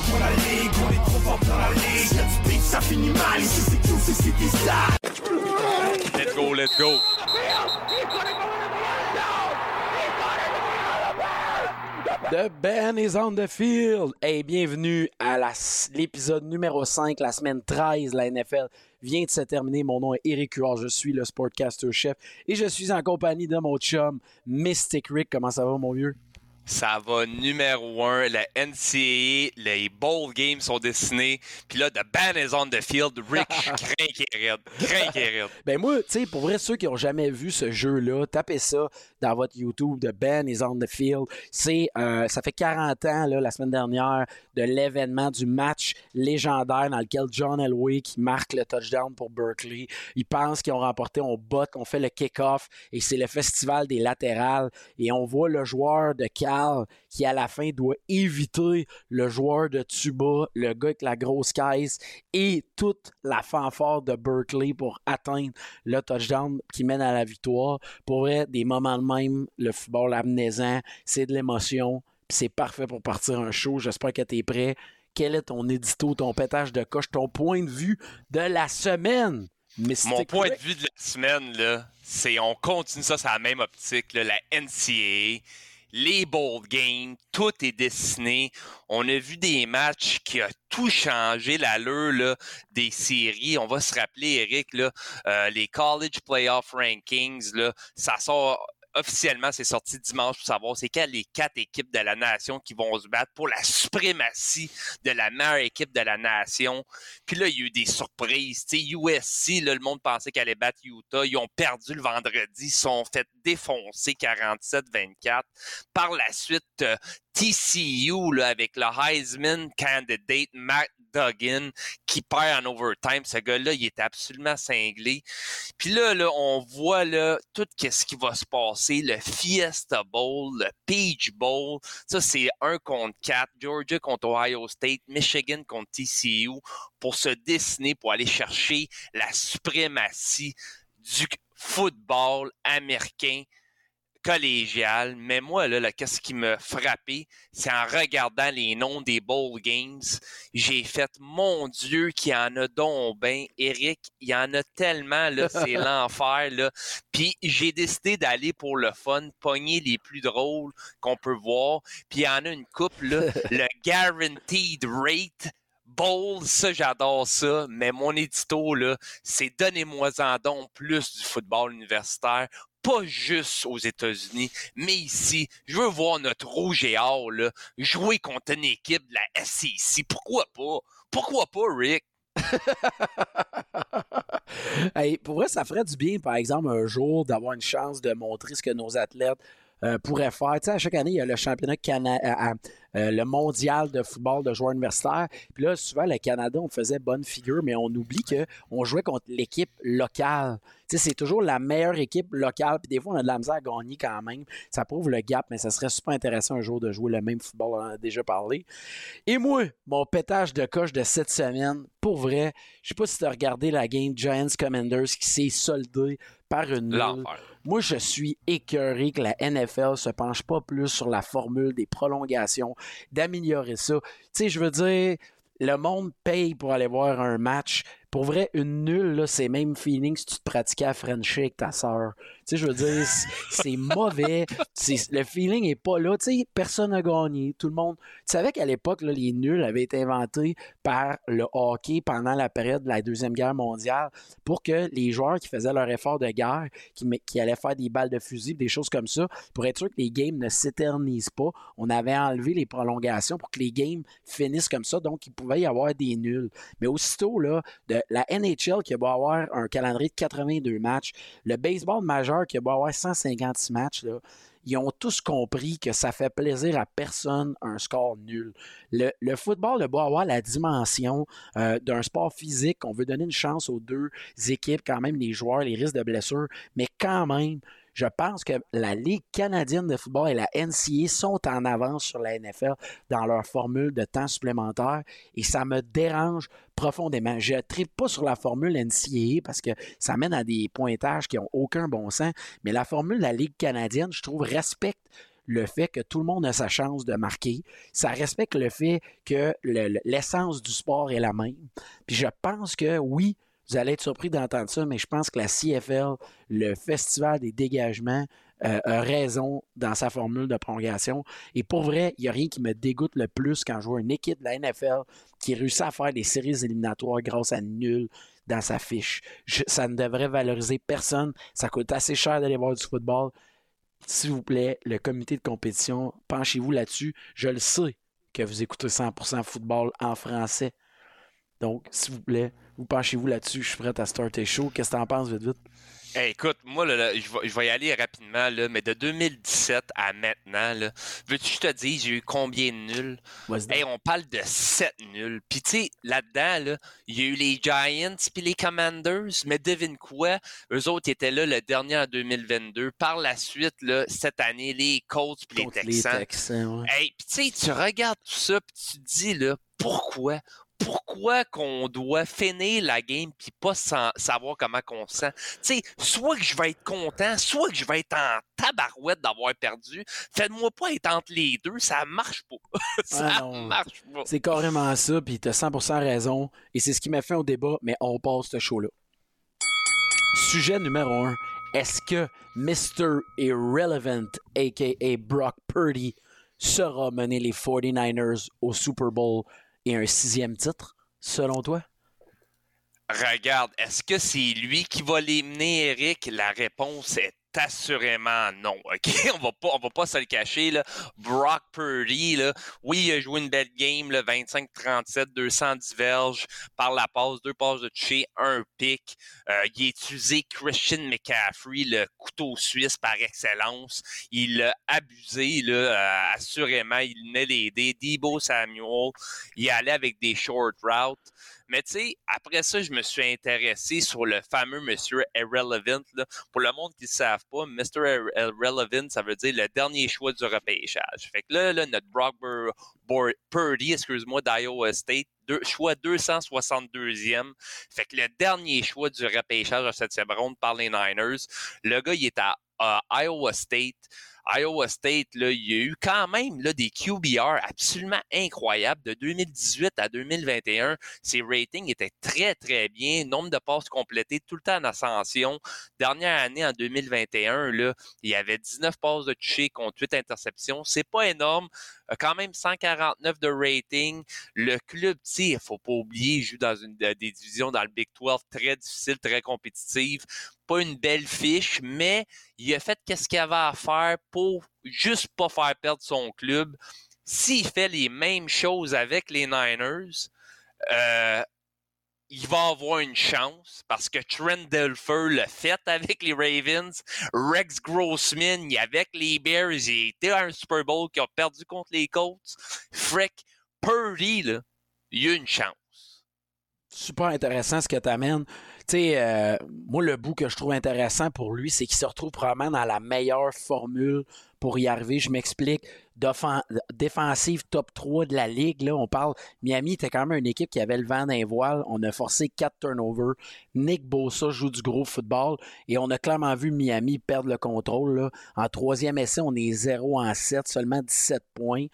pour la ligue, est trop fort pour la ligue. Ça finit mal, c'est City ça. Let's go, let's go. The band is on the field. Hey, bienvenue à l'épisode numéro 5, la semaine 13. La NFL vient de se terminer. Mon nom est Eric Huard, je suis le Sportcaster chef et je suis en compagnie de mon chum Mystic Rick. Comment ça va, mon vieux? Ça va numéro un. La NCAA, les bowl games sont dessinés. Puis là, the band is on the field. Rick. Crains qu'il est raide. Ben moi, tu sais, pour vrai, ceux qui ont jamais vu ce jeu-là, tapez ça dans votre YouTube de Ben is on the field. C'est, euh, ça fait 40 ans, là, la semaine dernière, de l'événement du match légendaire dans lequel John Elway qui marque le touchdown pour Berkeley. Ils pensent qu'ils ont remporté, on botte, on fait le kick-off et c'est le festival des latérales et on voit le joueur de Cal qui à la fin doit éviter le joueur de tuba, le gars avec la grosse caisse et toute la fanfare de Berkeley pour atteindre le touchdown qui mène à la victoire. Pour vrai, des moments de même, le football amnésiant, c'est de l'émotion, c'est parfait pour partir un show. J'espère que tu es prêt. Quel est ton édito, ton pétage de coche, ton point de vue de la semaine? Mon point de vue de la semaine, là, c'est on continue ça sur la même optique. là, la NCAA, les bowl games, tout est dessiné. On a vu des matchs qui ont tout changé, l'allure là, des séries. On va se rappeler, Eric, euh, les College Playoff Rankings, là, ça sort officiellement, c'est sorti dimanche pour savoir c'est quelles les quatre équipes de la nation qui vont se battre pour la suprématie de la meilleure équipe de la nation. Puis là, il y a eu des surprises. USC, là, le monde pensait qu'elle allait battre Utah. Ils ont perdu le vendredi. Ils sont fait défoncer 47-24. Par la suite, euh, TCU, là, avec le Heisman candidate Matt Duggan, qui perd en overtime. Ce gars-là, il est absolument cinglé. Puis là, là, on voit là, tout ce qui va se passer. Le Fiesta Bowl, le Peach Bowl. Ça, c'est un contre quatre. Georgia contre Ohio State. Michigan contre TCU. Pour se dessiner, pour aller chercher la suprématie du football américain collégial. Mais moi, là, là, qu'est-ce qui me frappait, c'est en regardant les noms des bowl games, j'ai fait, mon Dieu, qu'il y en a donc ben. Eric, il y en a tellement, là, c'est l'enfer, là. Puis j'ai décidé d'aller pour le fun, pogner les plus drôles qu'on peut voir. Puis il y en a une coupe, là, le Guaranteed Rate. Bowl, ça j'adore ça, mais mon édito là, c'est donnez-moi-en donc plus du football universitaire, pas juste aux États-Unis, mais ici, je veux voir notre rouge et or là, jouer contre une équipe de la SEC. Pourquoi pas? Pourquoi pas, Rick? Pour vrai, ça ferait du bien, par exemple, un jour d'avoir une chance de montrer ce que nos athlètes euh, pourraient faire. Tu à chaque année, il y a le championnat à- euh, le mondial de football de joueurs universitaires. Puis là, souvent, le Canada, on faisait bonne figure, mais on oublie qu'on jouait contre l'équipe locale. Tu sais, c'est toujours la meilleure équipe locale. Puis des fois, on a de la misère à gagner quand même. Ça prouve le gap, mais ça serait super intéressant un jour de jouer le même football, on en a déjà parlé. Et moi, mon pétage de coche de cette semaine, pour vrai, je sais pas si tu as regardé la game Giants Commanders qui s'est soldée par une. Moi, je suis écœuré que la NFL se penche pas plus sur la formule des prolongations, d'améliorer ça. Tu sais, je veux dire, le monde paye pour aller voir un match. Pour vrai, une nulle, c'est même feeling si tu te pratiquais à Frencher avec ta sœur. Sais, je veux dire, c'est- mauvais. Le feeling est pas là. Tu sais, personne n'a gagné. Tout le monde. Tu savais qu'à l'époque, les nuls avaient été inventés par le hockey pendant la période de la Deuxième Guerre mondiale pour que les joueurs qui faisaient leur effort de guerre, qui, qui allaient faire des balles de fusil, des choses comme ça, pour être sûr que les games ne s'éternisent pas, on avait enlevé les prolongations pour que les games finissent comme ça. Donc, il pouvait y avoir des nuls. Mais aussitôt, là, de la NHL qui va avoir un calendrier de 82 matchs, le baseball majeur qui va avoir 156 matchs, ils ont tous compris que ça fait plaisir à personne un score nul. Le, le football doit avoir la dimension euh, d'un sport physique. On veut donner une chance aux deux équipes, quand même, les joueurs, les risques de blessures. Mais quand même, je pense que la Ligue canadienne de football et la NCA sont en avance sur la NFL dans leur formule de temps supplémentaire et ça me dérange profondément. Je ne tripe pas sur la formule NCAA parce que ça mène à des pointages qui n'ont aucun bon sens, mais la formule de la Ligue canadienne, je trouve, respecte le fait que tout le monde a sa chance de marquer. Ça respecte le fait que l'essence du sport est la même. Puis je pense que oui, vous allez être surpris d'entendre ça, mais je pense que la CFL, le Festival des dégagements, euh, a raison dans sa formule de prolongation. Et pour vrai, il n'y a rien qui me dégoûte le plus quand je vois une équipe de la NFL qui réussit à faire des séries éliminatoires grâce à nul dans sa fiche. ça ne devrait valoriser personne. Ça coûte assez cher d'aller voir du football. S'il vous plaît, le comité de compétition, penchez-vous là-dessus. Je le sais que vous écoutez 100% football en français. Donc, s'il vous plaît, vous penchez-vous là-dessus. Je suis prêt à starter chaud. Qu'est-ce que tu en penses, vite, vite? écoute, moi, je, vais, y aller rapidement, là, mais de 2017 à maintenant, veux-tu que je te dise, j'ai eu combien de nuls? on parle de 7 nuls. Puis, tu sais, là-dedans, il y a eu les Giants puis les Commanders, mais devine quoi? Eux autres étaient là le dernier en 2022. Par la suite, là, cette année, les Colts puis les Texans. puis, tu sais, tu regardes tout ça puis tu te dis, là, pourquoi? Pourquoi qu'on doit finir la game puis pas savoir comment qu'on se sent? Tu sais, soit que je vais être content, soit que je vais être en tabarouette d'avoir perdu. Faites-moi pas être entre les deux, ça marche pas. ça marche pas. C'est carrément ça, puis t'as 100% raison. Et c'est ce qui m'a fait au débat, mais on passe ce show-là. Sujet numéro 1. Est-ce que Mr. Irrelevant, a.k.a. Brock Purdy, sera mener les 49ers au Super Bowl et un sixième titre, selon toi? Regarde, est-ce que c'est lui qui va les mener, Eric? La réponse est assurément non. OK? On va pas, on va pas se le cacher. Là. Brock Purdy, là, oui, il a joué une belle game, 25-37, 210 verges par la passe, deux passes de toucher, un pic. Euh, il a utilisé Christian McCaffrey, le couteau suisse par excellence. Il l'a abusé, là, euh, assurément. Il venait l'aider. Debo Samuel, il allait avec des short routes. Mais tu sais, après ça, je me suis intéressé sur le fameux Monsieur Irrelevant. Là. Pour le monde qui ne savent pas, Mr. Irrelevant, ça veut dire le dernier choix du repêchage. Fait que là, là notre Brock Purdy, excuse-moi, d'Iowa State, choix 262e. Fait que le dernier choix du repêchage de cette ronde par les Niners, le gars, il est à Iowa State. Iowa State, là, il y a eu quand même là, des QBR absolument incroyables. De 2018 à 2021, ses ratings étaient très, très bien. Nombre de passes complétées tout le temps en ascension. Dernière année, en 2021, là, il y avait 19 passes de toucher contre 8 interceptions. C'est pas énorme. Quand même 149 de rating. Le club, il faut pas oublier, il joue dans une des divisions dans le Big 12 très difficile, très compétitive pas une belle fiche, mais il a fait qu'est-ce qu'il avait à faire pour juste pas faire perdre son club. S'il fait les mêmes choses avec les Niners, euh, il va avoir une chance parce que Trent Dilfer l'a fait avec les Ravens. Rex Grossman, avec les Bears, il a été à un Super Bowl qui a perdu contre les Colts. Frick, Purdy, là, il a une chance. Super intéressant ce que tu amènes sais, euh, moi, le bout que je trouve intéressant pour lui, c'est qu'il se retrouve probablement dans la meilleure formule pour y arriver. Je m'explique. Défensive top 3 de la ligue. On parle. Miami était quand même une équipe qui avait le vent d'un voile. On a forcé 4 turnovers. Nick Bosa joue du gros football. Et on a clairement vu Miami perdre le contrôle. Là. En troisième essai, on est 0 en 7, seulement 17 points.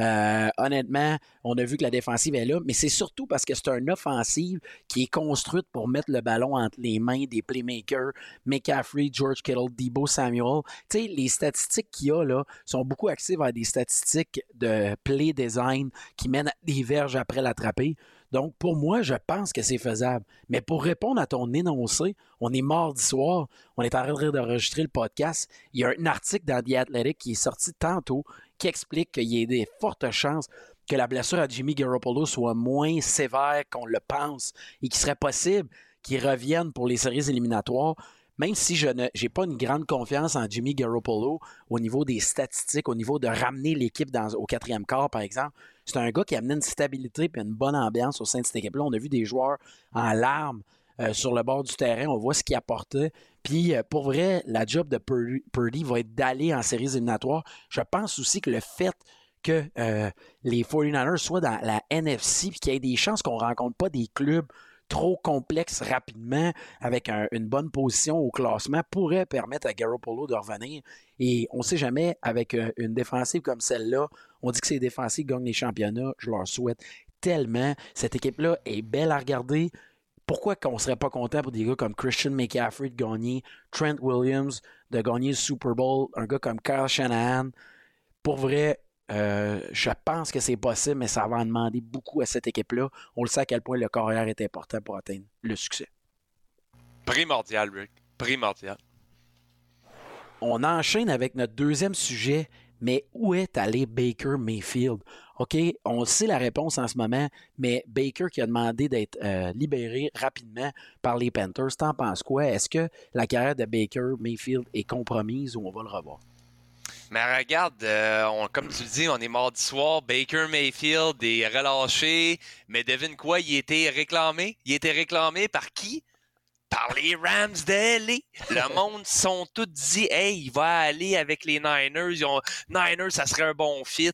Euh, honnêtement, on a vu que la défensive est là, mais c'est surtout parce que c'est une offensive qui est construite pour mettre le ballon entre les mains des playmakers, McCaffrey, George Kittle, Debo Samuel. Les statistiques qu'il y a là sont beaucoup axées vers des statistiques de play design qui mènent des verges après l'attraper. Donc, pour moi, je pense que c'est faisable. Mais pour répondre à ton énoncé, on est mardi soir, on est en train d'enregistrer le podcast. Il y a un article dans The Athletic qui est sorti tantôt qui explique qu'il y ait des fortes chances que la blessure à Jimmy Garoppolo soit moins sévère qu'on le pense et qu'il serait possible qu'il revienne pour les séries éliminatoires. Même si je n'ai pas une grande confiance en Jimmy Garoppolo au niveau des statistiques, au niveau de ramener l'équipe au quatrième quart, par exemple, c'est un gars qui a amené une stabilité et une bonne ambiance au sein de cette équipe-là. On a vu des joueurs en larmes euh, sur le bord du terrain. On voit ce qu'il apportait. Puis, euh, pour vrai, la job de Purdy, va être d'aller en séries éliminatoires. Je pense aussi que le fait que euh, les 49ers soient dans la NFC et qu'il y ait des chances qu'on ne rencontre pas des clubs trop complexe rapidement avec une bonne position au classement pourrait permettre à Garoppolo de revenir. Et on ne sait jamais, avec euh, une défensive comme celle-là, on dit que ces défensives gagnent les championnats. Je leur souhaite tellement. Cette équipe-là est belle à regarder. Pourquoi qu'on ne serait pas content pour des gars comme Christian McCaffrey de gagner, Trent Williams de gagner le Super Bowl, un gars comme Kyle Shanahan? Pour vrai, euh, je pense que c'est possible, mais ça va en demander beaucoup à cette équipe-là. On le sait à quel point le carrière est important pour atteindre le succès. Primordial, Rick. Primordial. On enchaîne avec notre deuxième sujet, mais où est allé Baker Mayfield? OK, on sait la réponse en ce moment, mais Baker qui a demandé d'être euh, libéré rapidement par les Panthers, t'en penses quoi? Est-ce que la carrière de Baker Mayfield est compromise ou on va le revoir? Mais regarde, euh, comme tu le dis, on est mardi soir. Baker Mayfield est relâché. Mais devine quoi, il était réclamé? Il était réclamé par qui? Par les Rams d'LA. Le monde sont tous dit, hey, il va aller avec les Niners. Niners, ça serait un bon fit.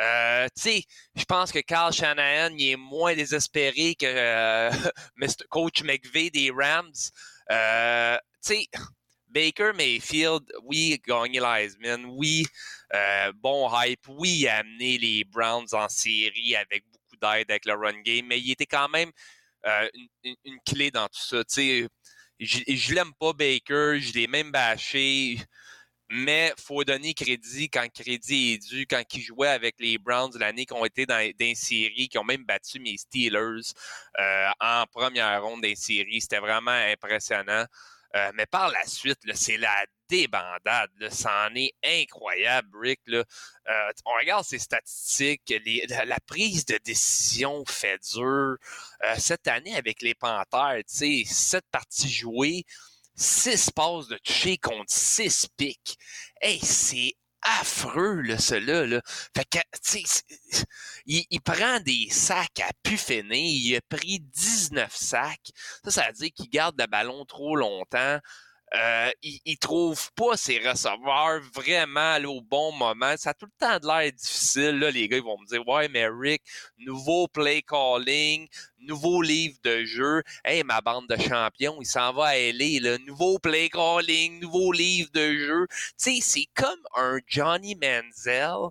Euh, tu sais, je pense que Carl Shanahan, il est moins désespéré que euh, Coach McVeigh des Rams. tu sais, Baker Mayfield, oui, gagné l'Heisman, oui, euh, bon hype, oui, amené les Browns en série avec beaucoup d'aide avec le run game, mais il était quand même euh, une, clé dans tout ça. Sais, je, l'aime pas, Baker, je l'ai même bâché, mais faut donner crédit quand crédit est dû. Quand il jouait avec les Browns l'année qui ont été dans, dans série, qui ont même battu mes Steelers euh, en première ronde des séries, c'était vraiment impressionnant. Euh, mais par la suite, c'est la débandade. C'en est incroyable, Rick. Là. Euh, on regarde ces statistiques. la, prise de décision fait dur. Euh, cette année, avec les Panthers, sept parties jouées, six passes de toucher contre six pics. Hey, c'est affreux, là, cela. Là. Fait que, tu sais, il, prend des sacs à pu Il a pris 19 sacs. Ça, ça veut dire qu'il garde le ballon trop longtemps. Euh, il, il, trouve pas ses receveurs vraiment au bon moment. Ça a tout le temps de l'air difficile. Là, les gars ils vont me dire Ouais, mais Rick, nouveau play calling, nouveau livre de jeu. Hey, ma bande de champions, il s'en va à LA, le nouveau play calling, nouveau livre de jeu. Tu sais, c'est comme un Johnny Manziel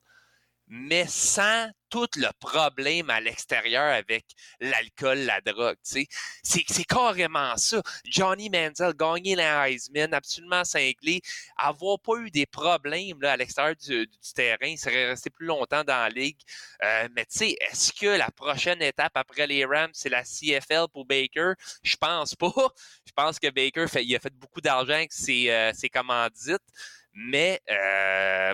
mais sans tout le problème à l'extérieur avec l'alcool, la drogue. C'est, c'est carrément ça. Johnny Manziel, gagner la Heisman, absolument cinglé, avoir pas eu des problèmes à l'extérieur du, terrain, il serait resté plus longtemps dans la ligue. Euh, mais tu est-ce que la prochaine étape après les Rams, c'est la CFL pour Baker? Je pense pas. Je pense que Baker il a fait beaucoup d'argent avec ses, euh, commandites. Mais euh,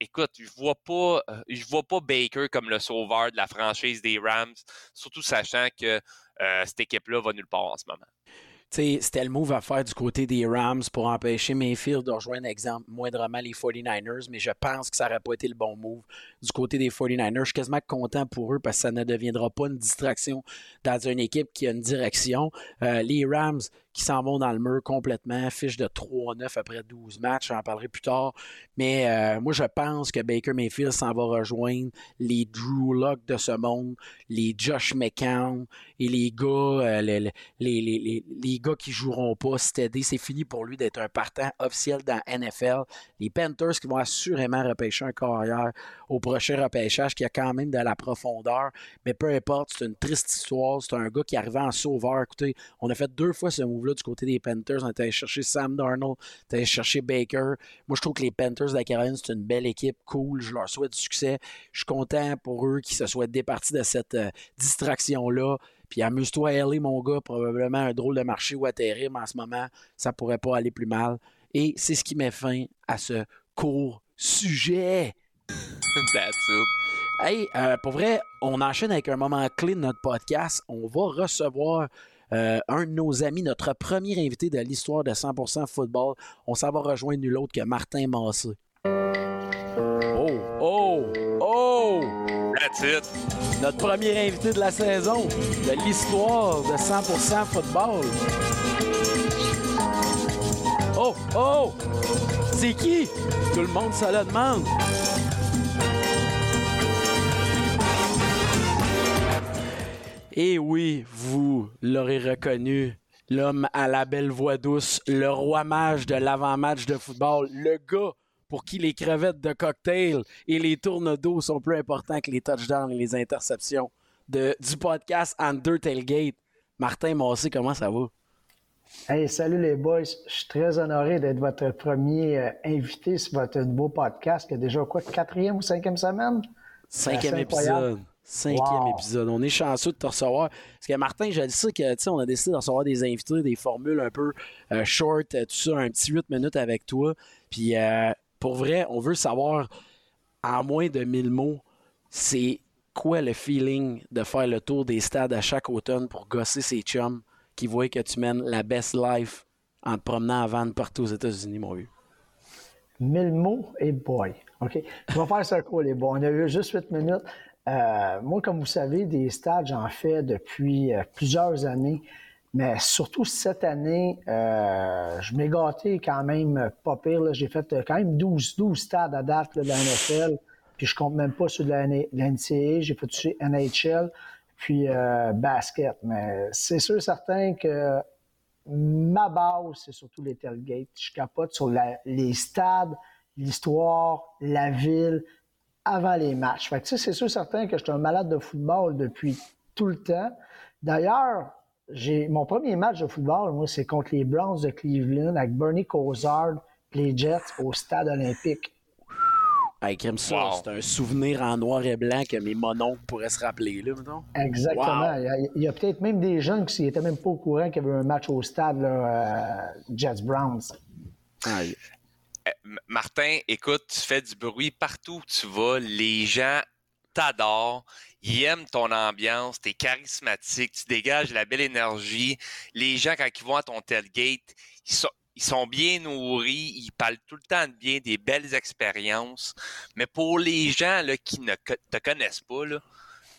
écoute, je vois pas, euh, je vois pas Baker comme le sauveur de la franchise des Rams, surtout sachant que euh, cette équipe-là va nulle part en ce moment. C'était le move à faire du côté des Rams pour empêcher Mayfield de rejoindre, exemple, moindrement les 49ers, mais je pense que ça n'aurait pas été le bon move du côté des 49ers. Je suis quasiment content pour eux parce que ça ne deviendra pas une distraction dans une équipe qui a une direction. Euh, les Rams, qui s'en vont dans le mur complètement, fiche de 3-9 après 12 matchs, j'en parlerai plus tard. Mais euh, moi, je pense que Baker Mayfield s'en va rejoindre les Drew Lock de ce monde, les Josh McCown et les gars, euh, les, les, les, gars qui joueront pas, c'est c'est fini pour lui d'être un partant officiel dans NFL. Les Panthers qui vont assurément repêcher un carrière au prochain repêchage qui a quand même de la profondeur. Mais peu importe, c'est une triste histoire. C'est un gars qui arrivait en sauveur. Écoutez, on a fait deux fois ce du côté des Panthers. On était allé chercher Sam Darnold, on était allé chercher Baker. Moi, je trouve que les Panthers de la Caroline, c'est une belle équipe, cool. Je leur souhaite du succès. Je suis content pour eux qu'ils se soient départis de cette euh, distraction-là. Puis amuse-toi à aller, mon gars. Probablement un drôle de marché ou atterrir, mais en ce moment, ça pourrait pas aller plus mal. Et c'est ce qui met fin à ce court sujet. That's it. Hey, euh, pour vrai, on enchaîne avec un moment clé de notre podcast. On va recevoir euh, un de nos amis, notre premier invité de l'histoire de 100% football. On s'en va rejoindre nul autre que Martin Massé. Oh, oh, oh! That's it. Notre premier invité de la saison de l'histoire de 100% football. Oh, oh! C'est qui? Tout le monde se le demande. Et oui, vous l'aurez reconnu, l'homme à la belle voix douce, le roi mage de l'avant-match de football, le gars pour qui les crevettes de cocktail et les tournes d'eau sont plus importants que les touchdowns et les interceptions de, du podcast Under Tailgate. Martin Massé, comment ça va? Hey, salut les boys. Je suis très honoré d'être votre premier euh, invité sur votre nouveau podcast qui a déjà quoi, quatrième ou cinquième semaine? Cinquième épisode. Cinquième épisode. On est chanceux de te recevoir. Parce que Martin, je le sais que on a décidé de recevoir des invités, des formules un peu euh, short, euh, tout ça, un petit 8 minutes avec toi. Puis pour vrai, on veut savoir en moins de 1000 mots, c'est quoi le feeling de faire le tour des stades à chaque automne pour gosser ses chums qui voient que tu mènes la best life en te promenant à vendre partout aux États-Unis, mon vieux? 1000 mots et boy. OK? On va faire ça quoi, les boys? On a eu juste 8 minutes. Euh, moi, comme vous savez, des stades, j'en fais depuis euh, plusieurs années. Mais surtout cette année, euh, je m'ai gâté quand même pas pire. J'ai fait quand même 12, 12 stades à date de la NFL. Puis je compte même pas sur de. J'ai fait aussi NHL, puis basket. Mais c'est sûr certain que ma base, c'est surtout les tailgates. Je capote sur les stades, l'histoire, la ville, avant les matchs. Fait que, c'est sûr certain que je suis un malade de football depuis tout le temps. D'ailleurs, j'ai mon premier match de football, moi, c'est contre les Browns de Cleveland avec Bernie Kosar, les Jets au stade olympique. Hey, ça, c'est un souvenir en noir et blanc que mes mononcles pourraient se rappeler, là, Exactement. Il y a, peut-être même des jeunes qui n'étaient même pas au courant qu'il y avait un match au stade, là, euh, Jets-Browns. Martin, écoute, tu fais du bruit partout où tu vas. Les gens t'adorent. Ils aiment ton ambiance. Tu es charismatique. Tu dégages la belle énergie. Les gens, quand ils vont à ton tailgate, ils sont, bien nourris, ils parlent tout le temps de bien, des belles expériences. Mais pour les gens qui ne te connaissent pas,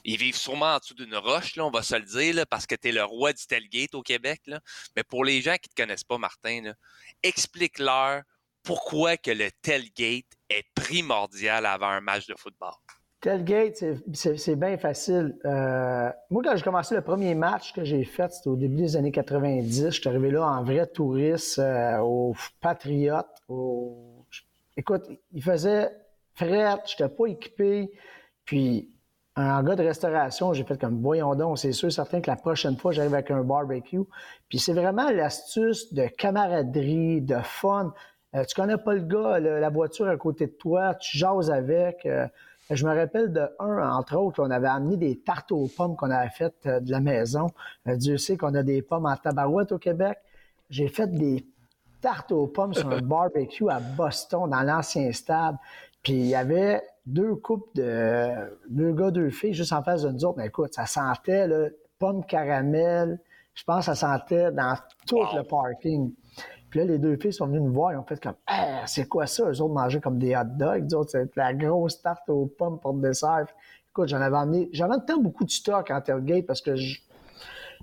ils vivent sûrement en dessous d'une roche, on va se le dire, parce que tu es le roi du tailgate au Québec. Mais pour les gens qui ne te connaissent pas, Martin, explique-leur pourquoi que le tailgate est primordial avant un match de football? Tailgate, c'est bien facile. Euh, moi, quand j'ai commencé le premier match que j'ai fait, c'était au début des années 90. Je suis arrivé là en vrai touriste euh, au Patriote. Écoute, il faisait fret, je n'étais pas équipé. Puis, un gars de restauration, j'ai fait comme, voyons donc, c'est sûr, certain que la prochaine fois, j'arrive avec un barbecue. Puis, c'est vraiment l'astuce de camaraderie, de fun. Euh, tu connais pas le gars, la voiture à côté de toi, tu jases avec. Euh, je me rappelle de un, entre autres, on avait amené des tartes aux pommes qu'on avait faites euh, de la maison. Dieu sait qu'on a des pommes en tabarouette au Québec. J'ai fait des tartes aux pommes sur un barbecue à Boston, dans l'ancien stade. Puis il y avait deux couples de deux gars, deux filles juste en face de nous autres. Mais écoute, ça sentait là, pommes caramel. Je pense que ça sentait dans tout le parking. Puis là, les deux filles sont venues nous voir et ont fait comme ah, c'est quoi ça? Eux autres mangeaient comme des hot dogs. Eux autres, c'était la grosse tarte aux pommes pour le dessert. Écoute, j'en avais amené. J'avais temps beaucoup de stock en tailgate parce que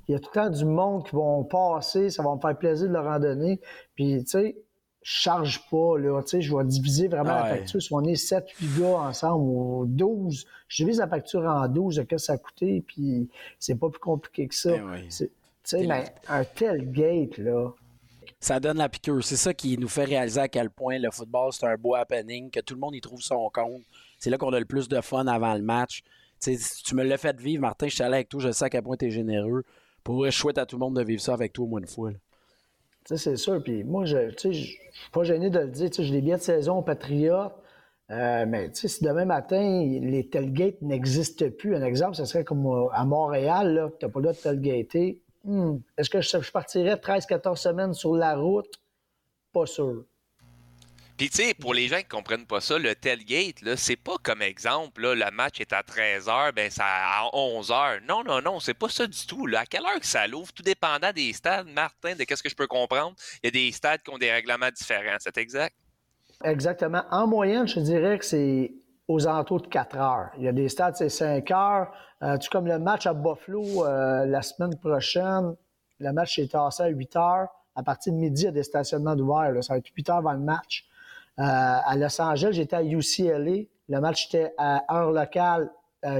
il y a tout le temps du monde qui vont passer, ça va me faire plaisir de leur en donner. Puis, tu sais, je charge pas, là, tu sais, je vais diviser vraiment la facture. Si on est 7, 8 gars ensemble ou 12, je divise la facture en 12 de ce que ça a coûté, puis c'est pas plus compliqué que ça. Eh tu sais, mais un tailgate, là, ça donne la piqûre. C'est ça qui nous fait réaliser à quel point le football, c'est un beau happening, que tout le monde y trouve son compte. C'est là qu'on a le plus de fun avant le match. tu me l'as fait vivre, Martin, je suis allé avec toi, je sais à quel point tu es généreux. Pour chouette à tout le monde de vivre ça avec toi au moins une fois. C'est sûr. Puis moi, je ne suis pas gêné de le dire. J'ai des billets de saison au Patriote. Euh, mais si demain matin, les tailgates n'existent plus, un exemple, ce serait comme à Montréal, tu n'as pas le droit de tailgater. Hmm. Est-ce que je, partirais 13-14 semaines sur la route? Pas sûr. Puis, tu sais, pour les gens qui comprennent pas ça, le tailgate, là, c'est pas comme exemple, là, le match est à 13h, ben ça à 11h. Non, non, non, c'est pas ça du tout. Là. À quelle heure que ça l'ouvre, tout dépendant des stades, Martin, de qu'est-ce que je peux comprendre. Il y a des stades qui ont des règlements différents, c'est exact? Exactement. En moyenne, je dirais que c'est aux alentours de 4 heures. Il y a des stades, c'est 5 heures. Euh, tu comme le match à Buffalo euh, la semaine prochaine, le match est tassé à 8 heures. À partir de midi, il y a des stationnements ouverts. Ça va être 8 heures avant le match. Euh, à Los Angeles, j'étais à UCLA. Le match était à heure locale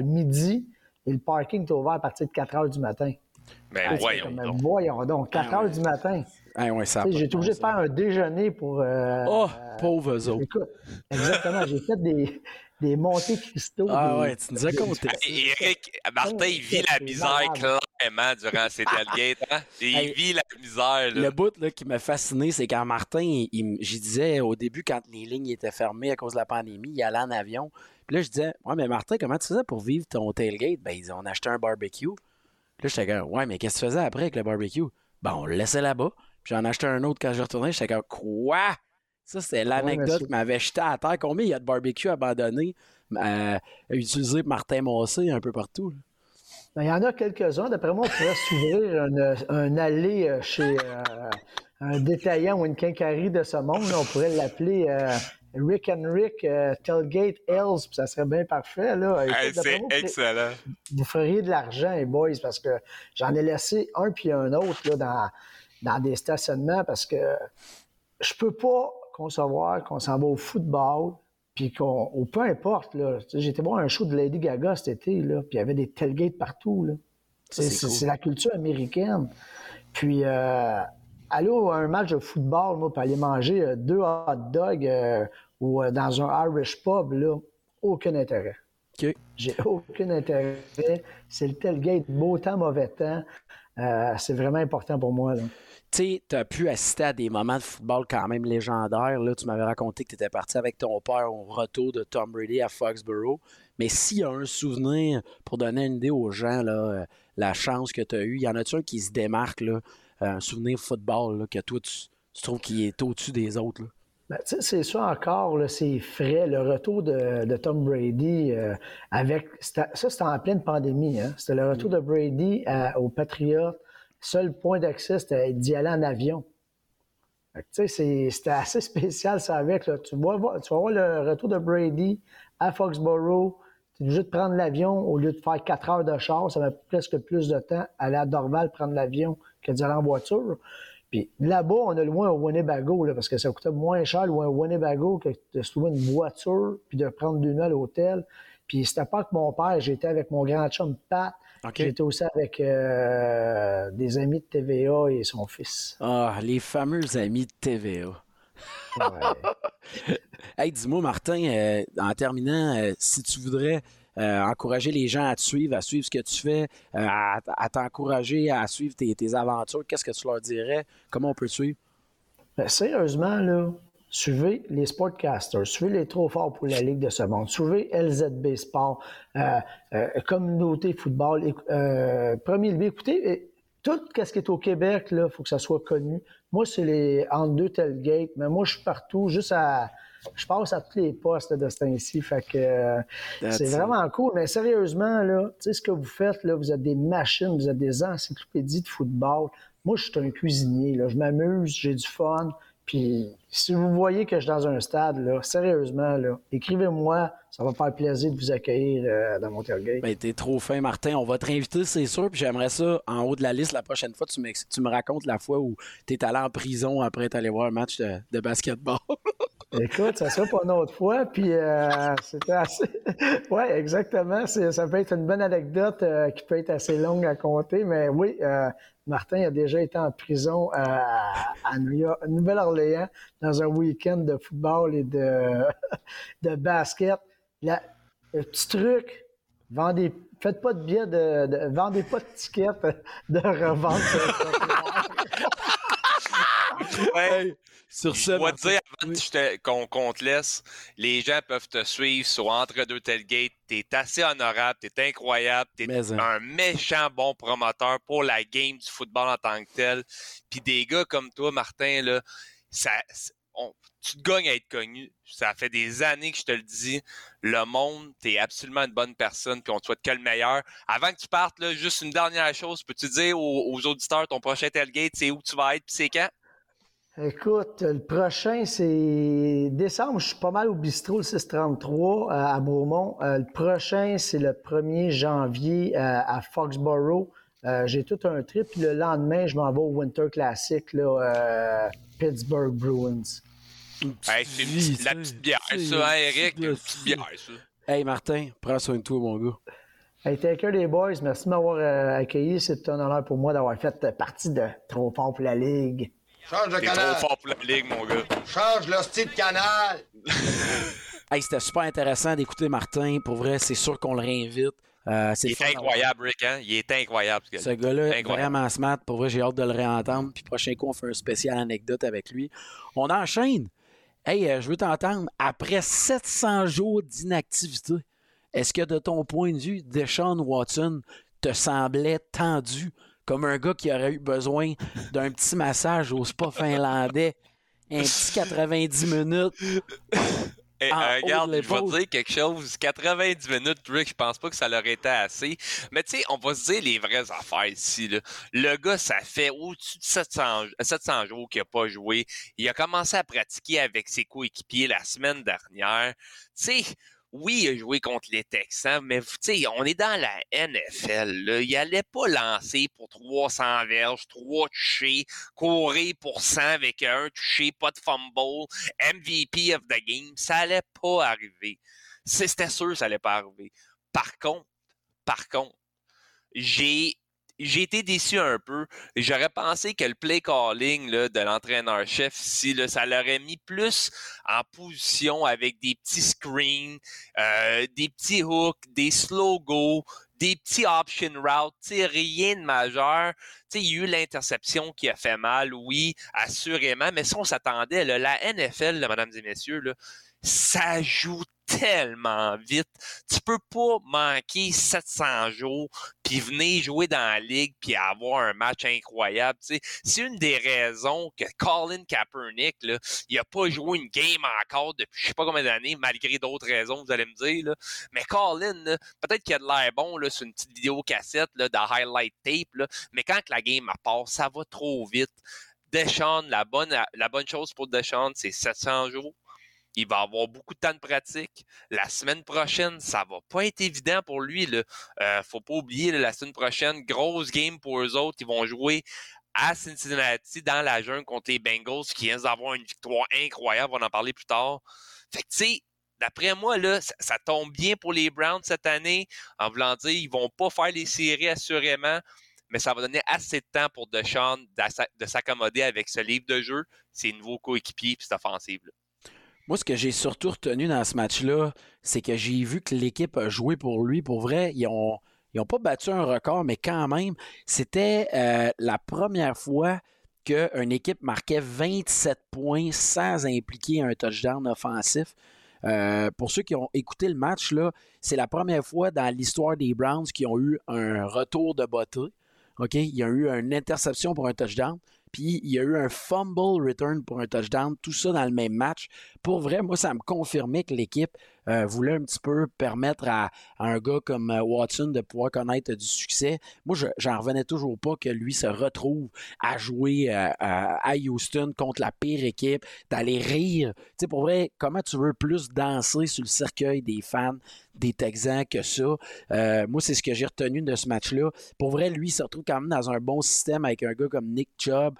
midi. et le parking est ouvert à partir de 4 heures du matin. Mais Ah, voyons comme, donc. voyons donc, 4 Ah, heures ouais. du matin. Ah ouais, J'ai été obligé de faire un déjeuner pour. euh, Oh, pauvres autres. Écoute, exactement, j'ai fait des, des montées cristaux. Ah des- ouais, tu nous as compté. Et Eric, Martin, il vit la misère clairement durant ses tailgates. Hein? Il Hey, vit la misère. Là. Le bout là, qui m'a fasciné, c'est quand Martin, j'y disais au début, quand les lignes étaient fermées à cause de la pandémie, il allait en avion. Puis là, je disais, Ouais, mais Martin, comment tu faisais pour vivre ton tailgate? Ben, ils disaient, on achetait un barbecue. Puis là, j'étais comme, ouais, mais qu'est-ce que tu faisais après avec le barbecue? Ben, on le laissait là-bas. Puis j'en achetais un autre quand je retournais. J'étais comme, quoi? Ça, c'était l'anecdote monsieur. qui m'avait jeté à terre. Combien il y a de barbecues abandonnés, euh, utilisés par Martin Massé un peu partout? là? Ben, Il y en a quelques-uns. D'après moi, on pourrait s'ouvrir un, un allée euh, chez euh, un détaillant ou une quincaillerie de ce monde. là. On pourrait l'appeler euh, Rick and Rick euh, Tailgate Hells, puis ça serait bien parfait. Là. Hey, c'est excellent. vous feriez de l'argent, les boys, parce que j'en ai laissé un puis un autre là, dans, dans des stationnements parce que je peux pas concevoir qu'on s'en va au football puis qu'on, ou peu importe, là. Été voir un show de Lady Gaga cet été, là, puis il y avait des tailgates partout, là. C'est, cool. la culture américaine. Puis, euh, aller au- à un match de football, moi, puis aller manger euh, deux hot dogs euh, ou euh, dans un Irish pub, là, aucun intérêt. J'ai aucun intérêt. C'est le tailgate, beau temps, mauvais temps. Euh, c'est vraiment important pour moi. Tu as pu assister à des moments de football quand même légendaires. Là, tu m'avais raconté que tu étais parti avec ton père au retour de Tom Brady à Foxborough. Mais s'il y a un souvenir, pour donner une idée aux gens, euh, la chance que tu as eue, y en a-tu un qui se démarque, là, euh, un souvenir football, que toi, tu, trouves qu'il est au-dessus des autres? Ben, c'est ça encore, c'est frais. Le retour de, Tom Brady euh, avec. Ça, c'était en pleine pandémie. Hein? C'était le retour de Brady à- aux Patriots. Seul point d'accès, c'était d'y aller en avion. C'était assez spécial, ça, avec. Tu, tu vas voir le retour de Brady à Foxborough. Tu es obligé de prendre l'avion au lieu de faire quatre heures de char. Ça met presque plus de temps aller à Dorval prendre l'avion que d'y aller en voiture. Puis là-bas, on a loin au Winnebago, là, parce que ça coûtait moins cher loin au Winnebago que de se louer une voiture puis de prendre deux nuits à l'hôtel. Puis c'était pas que mon père, j'étais avec mon grand chum Pat. J'étais aussi avec euh, des amis de TVA et son fils. Ah, les fameux amis de TVA. Ouais. Hey, dis-moi, Martin, euh, en terminant, euh, si tu voudrais euh, encourager les gens à te suivre, à suivre ce que tu fais, euh, à, t'encourager à suivre tes, aventures, qu'est-ce que tu leur dirais? Comment on peut te suivre? Ben, sérieusement, là, suivez les sportcasters, suivez les trop forts pour la Ligue de ce monde, suivez LZB Sport, euh, Communauté Football, Premier Levé. Écoutez, tout ce qui est au Québec, il faut que ça soit connu. Moi, c'est les entre deux tailgates, mais moi, je suis partout, juste à. Je passe à tous les postes de ce temps-ci. Fait que euh, c'est vraiment cool. Mais sérieusement, là, tu sais, ce que vous faites, là, vous êtes des machines, vous êtes des encyclopédies de football. Moi, je suis un cuisinier. Là. Je m'amuse, j'ai du fun. Puis, si vous voyez que je suis dans un stade, là, sérieusement, là, écrivez-moi. Ça va me faire plaisir de vous accueillir euh, dans mon tailgate. Ben, t'es trop fin, Martin. On va te réinviter, c'est sûr. Puis j'aimerais ça, en haut de la liste, la prochaine fois, tu, me racontes la fois où t'es allé en prison après être allé voir un match de, de basketball. Écoute, ça sera pas une autre fois. Puis, euh, c'était assez. oui, exactement. Ça peut être une bonne anecdote euh, qui peut être assez longue à compter. Mais oui, euh, Martin a déjà été en prison à, Nouvelle-Orléans dans un week-end de football et de, de basket. La- le petit truc, vendez, faites pas de billets de, de- vendez pas de tickets de revente. Ouais. Sur Je ce, dois te dire, avant que je te- qu'on qu'on te laisse, les gens peuvent te suivre sur Entre deux Tailgate. T'es assez honorable, t'es incroyable, t'es hein. un méchant bon promoteur pour la game du football en tant que tel. Puis des gars comme toi, Martin, là, ça, tu te gagnes à être connu. Ça fait des années que je te le dis. Le monde, t'es absolument une bonne personne, puis on te souhaite que le meilleur. Avant que tu partes, là, juste une dernière chose. Peux-tu dire aux, auditeurs ton prochain tailgate, c'est où tu vas être, puis c'est quand? Écoute, le prochain, c'est décembre. Je suis pas mal au bistrot le 633 euh, à Beaumont. Euh, le prochain, c'est le 1er janvier euh, à Foxborough. J'ai tout un trip. Le lendemain, je m'en vais au Winter Classic, là, Pittsburgh Bruins. Hey, c'est une petite- la petite bière, C'est ça, hein, Eric? Une petite bière, ça. Hey, Martin, prends soin de toi, mon gars. Hey, Taker les boys, merci de m'avoir euh, accueilli. C'est un honneur pour moi d'avoir fait partie de Trop fort pour la Ligue. Change le T'es canal. trop fort pour la ligue, mon gars. Change le style de canal. Hey, c'était super intéressant d'écouter Martin. Pour vrai, c'est sûr qu'on le réinvite. Euh, c'est Il le fun est d'avoir- incroyable, Rick, hein? Il est incroyable, ce Ce gars. gars-là est Incroyable. vraiment smart. Pour vrai, j'ai hâte de le réentendre. Puis prochain coup, on fait un spécial anecdote avec lui. On enchaîne. Hey, euh, je veux t'entendre. Après 700 jours d'inactivité, est-ce que de ton point de vue, Deshaun Watson te semblait tendu comme un gars qui aurait eu besoin d'un petit massage au spa finlandais? Un petit 90 minutes? Euh, regarde, je vais dire quelque chose. 90 minutes, Rick, je pense pas que ça leur été assez. Mais tu sais, on va se dire les vraies affaires ici. Là. Le gars, ça fait au-dessus de 700, 700 jours qu'il a pas joué. Il a commencé à pratiquer avec ses coéquipiers la semaine dernière. Tu sais, oui, il a joué contre les Texans, mais on est dans la NFL. Il allait pas lancer pour 300 verges, 3 touchés, courir pour 100 avec un touché, pas de fumble. MVP of the game, ça allait pas arriver. C'était sûr que ça allait pas arriver. Par contre, par contre, j'ai j'ai été déçu un peu. J'aurais pensé que le play calling de l'entraîneur-chef là, ça l'aurait mis plus en position avec des petits screens, euh, des petits hooks, des slow go, des petits option routes, rien de majeur. Il y a eu l'interception qui a fait mal, oui, assurément, mais si on s'attendait, la NFL, mesdames et messieurs, là, ça joue tellement vite. Tu peux pas manquer 700 jours puis venir jouer dans la ligue puis avoir un match incroyable. C'est une des raisons que Colin Kaepernick, là, il a pas joué une game encore depuis je sais pas combien d'années, malgré d'autres raisons, vous allez me dire. Là. Mais Colin, peut-être qu'il a de l'air bon là, sur une petite vidéo cassette là, de highlight tape, là, mais quand la game part, ça va trop vite. Deshaun, la bonne, la bonne chose pour Deshaun, c'est 700 jours. Il va avoir beaucoup de temps de pratique. La semaine prochaine, ça va pas être évident pour lui. Là. Euh, faut pas oublier, là, la semaine prochaine, grosse game pour eux autres. Ils vont jouer à Cincinnati dans la jungle contre les Bengals qui viennent d'avoir une victoire incroyable. On va en parler plus tard. Fait que, tu sais, d'après moi, là, ça, tombe bien pour les Browns cette année. En voulant dire, ils vont pas faire les séries assurément, mais ça va donner assez de temps pour Deshaun de s'accommoder avec ce livre de jeu, ses nouveaux coéquipiers puis cette offensive-là. Moi, ce que j'ai surtout retenu dans ce match-là, c'est que j'ai vu que l'équipe a joué pour lui. Pour vrai, ils ont, ils ont pas battu un record, mais quand même, c'était euh, la première fois qu'une équipe marquait 27 points sans impliquer un touchdown offensif. Euh, pour ceux qui ont écouté le match, c'est la première fois dans l'histoire des Browns qui ont eu un retour de beauté. OK? Il y a eu une interception pour un touchdown. Puis il y a eu un fumble return pour un touchdown, tout ça dans le même match. Pour vrai, moi, ça me confirmait que l'équipe euh, voulait un petit peu permettre à, un gars comme euh, Watson de pouvoir connaître du succès. Moi, je j'en revenais toujours pas que lui se retrouve à jouer euh, à, Houston contre la pire équipe, d'aller rire. Tu sais, pour vrai, comment tu veux plus danser sur le cercueil des fans des Texans que ça? Moi, c'est ce que j'ai retenu de ce match-là. Pour vrai, lui, se retrouve quand même dans un bon système avec un gars comme Nick Chubb.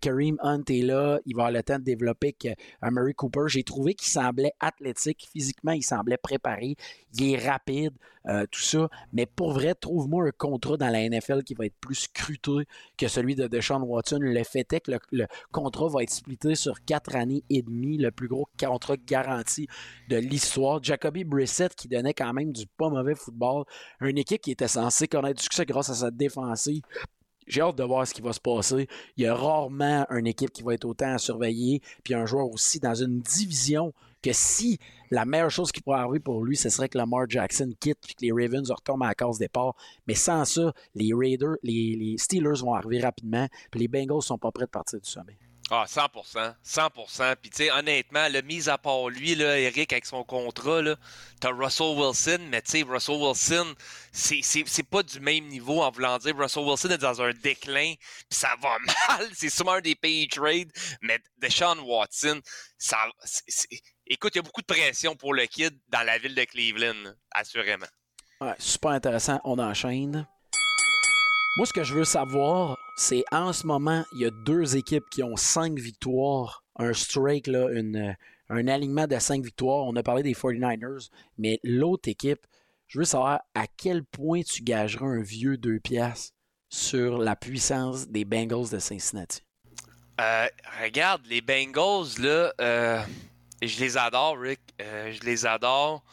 Kareem Hunt est là. Il va avoir le temps de développer que, Murray Cooper. J'ai trouvé qu'il semblait athlétique. Physiquement, il semblait préparé. Il est rapide, euh, tout ça. Mais pour vrai, trouve-moi un contrat dans la NFL qui va être plus scruté que celui de Deshaun Watson. Le fait est que le, le contrat va être splitté sur quatre années et demie, le plus gros contrat garanti de l'histoire. Jacoby Brissett qui donnait quand même du pas mauvais football. Une équipe qui était censée connaître du succès grâce à sa défensive. J'ai hâte de voir ce qui va se passer. Il y a rarement une équipe qui va être autant à surveiller, puis un joueur aussi dans une division que si la meilleure chose qui pourrait arriver pour lui, ce serait que Lamar Jackson quitte puis que les Ravens retombent à la case départ. Mais sans ça, les Raiders, les, Steelers vont arriver rapidement, puis les Bengals sont pas prêts de partir du sommet. Ah, 100%. 100%. Puis, tu sais, honnêtement, le mis à part lui, là, Eric, avec son contrat, là, t'as Russell Wilson, mais tu sais, Russell Wilson, c'est, pas du même niveau en voulant dire. Russell Wilson est dans un déclin, puis ça va mal. C'est sûrement un des pays trade, mais Deshaun Watson, ça, écoute, il y a beaucoup de pression pour le kid dans la ville de Cleveland, assurément. Ouais, super intéressant. On enchaîne. Moi, ce que je veux savoir, c'est en ce moment, il y a deux équipes qui ont cinq victoires, un là, une, un alignement de cinq victoires. On a parlé des 49ers, mais l'autre équipe, Je veux savoir à quel point tu gageras un vieux deux piastres sur la puissance des Bengals de Cincinnati. Euh, regarde, les Bengals, là, euh, je les adore, Rick. Euh, je les adore.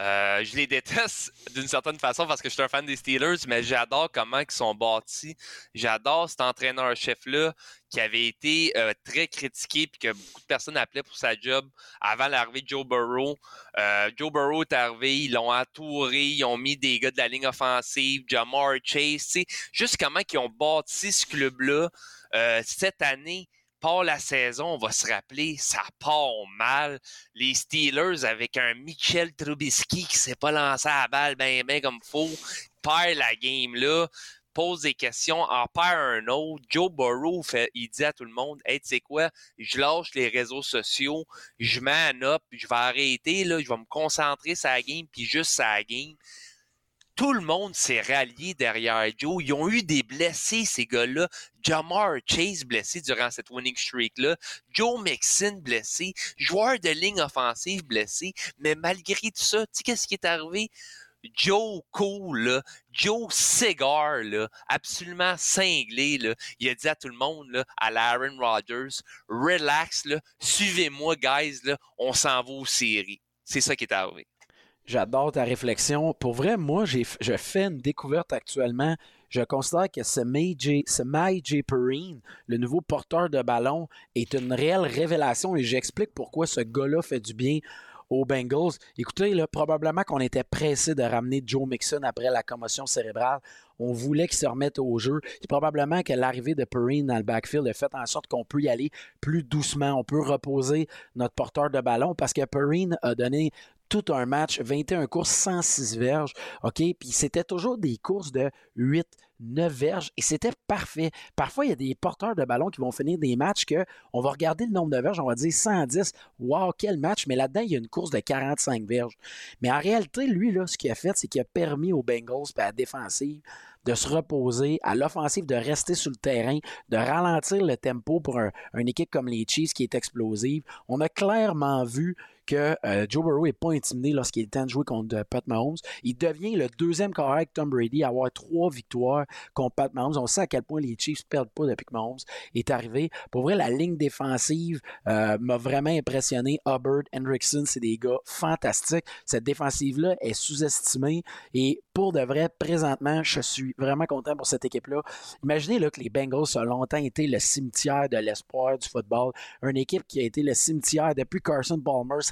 Euh, je les déteste d'une certaine façon parce que je suis un fan des Steelers, mais j'adore comment ils sont bâtis. J'adore cet entraîneur-chef-là qui avait été euh, très critiqué puis que beaucoup de personnes appelaient pour sa job avant l'arrivée de Joe Burrow. Joe Burrow est arrivé, ils l'ont entouré, ils ont mis des gars de la ligne offensive, Jamar Chase, juste comment ils ont bâti ce club-là cette année part la saison, on va se rappeler, ça part mal. Les Steelers avec un Michel Trubisky qui s'est pas lancé à la balle ben ben comme faut, perd la game là, pose des questions, en perd un autre. Joe Burrow fait, il dit à tout le monde, hey, tu sais quoi, je lâche les réseaux sociaux, je mets up, je vais arrêter là, je vais me concentrer sur la game puis juste sur la game tout le monde s'est rallié derrière Joe. Ils ont eu des blessés, ces gars-là. Jamar Chase blessé durant cette winning streak-là. Joe Mixon blessé. Joueur de ligne offensive blessé. Mais malgré tout ça, tu sais qu'est-ce qui est arrivé? Joe Cool, Joe Cigar, là, absolument cinglé, là, il a dit à tout le monde, là, à l'Aaron Rodgers, relax, suivez-moi, guys, là, on s'en va aux séries. C'est ça qui est arrivé. J'adore ta réflexion. Pour vrai, moi, je fais une découverte actuellement. Je considère que ce May J. Perrine, le nouveau porteur de ballon, est une réelle révélation et j'explique pourquoi ce gars-là fait du bien aux Bengals. Écoutez, là, probablement qu'on était pressé de ramener Joe Mixon après la commotion cérébrale. On voulait qu'il se remette au jeu. C'est probablement que l'arrivée de Perrine dans le backfield a fait en sorte qu'on peut y aller plus doucement. On peut reposer notre porteur de ballon parce que Perrine a donné tout un match, 21 courses, 106 verges, OK? Puis c'était toujours des courses de 8, 9 verges et c'était parfait. Parfois, il y a des porteurs de ballon qui vont finir des matchs que on va regarder le nombre de verges, on va dire 110. Wow, quel match! Mais là-dedans, il y a une course de 45 verges. Mais en réalité, lui, là, ce qu'il a fait, c'est qu'il a permis aux Bengals à la défensive de se reposer, à l'offensive de rester sur le terrain, de ralentir le tempo pour une équipe comme les Chiefs qui est explosive. On a clairement vu que euh, Joe Burrow n'est pas intimidé lorsqu'il est temps de jouer contre euh, Pat Mahomes. Il devient le deuxième carré avec Tom Brady à avoir trois victoires contre Pat Mahomes. On sait à quel point les Chiefs ne perdent pas depuis que Mahomes est arrivé. Pour vrai, la ligne défensive euh, m'a vraiment impressionné. Hubbard, Hendrickson, c'est des gars fantastiques. Cette défensive-là est sous-estimée et pour de vrai, présentement, je suis vraiment content pour cette équipe-là. Imaginez là, que les Bengals ont longtemps été le cimetière de l'espoir du football. Une équipe qui a été le cimetière depuis Carson Palmer.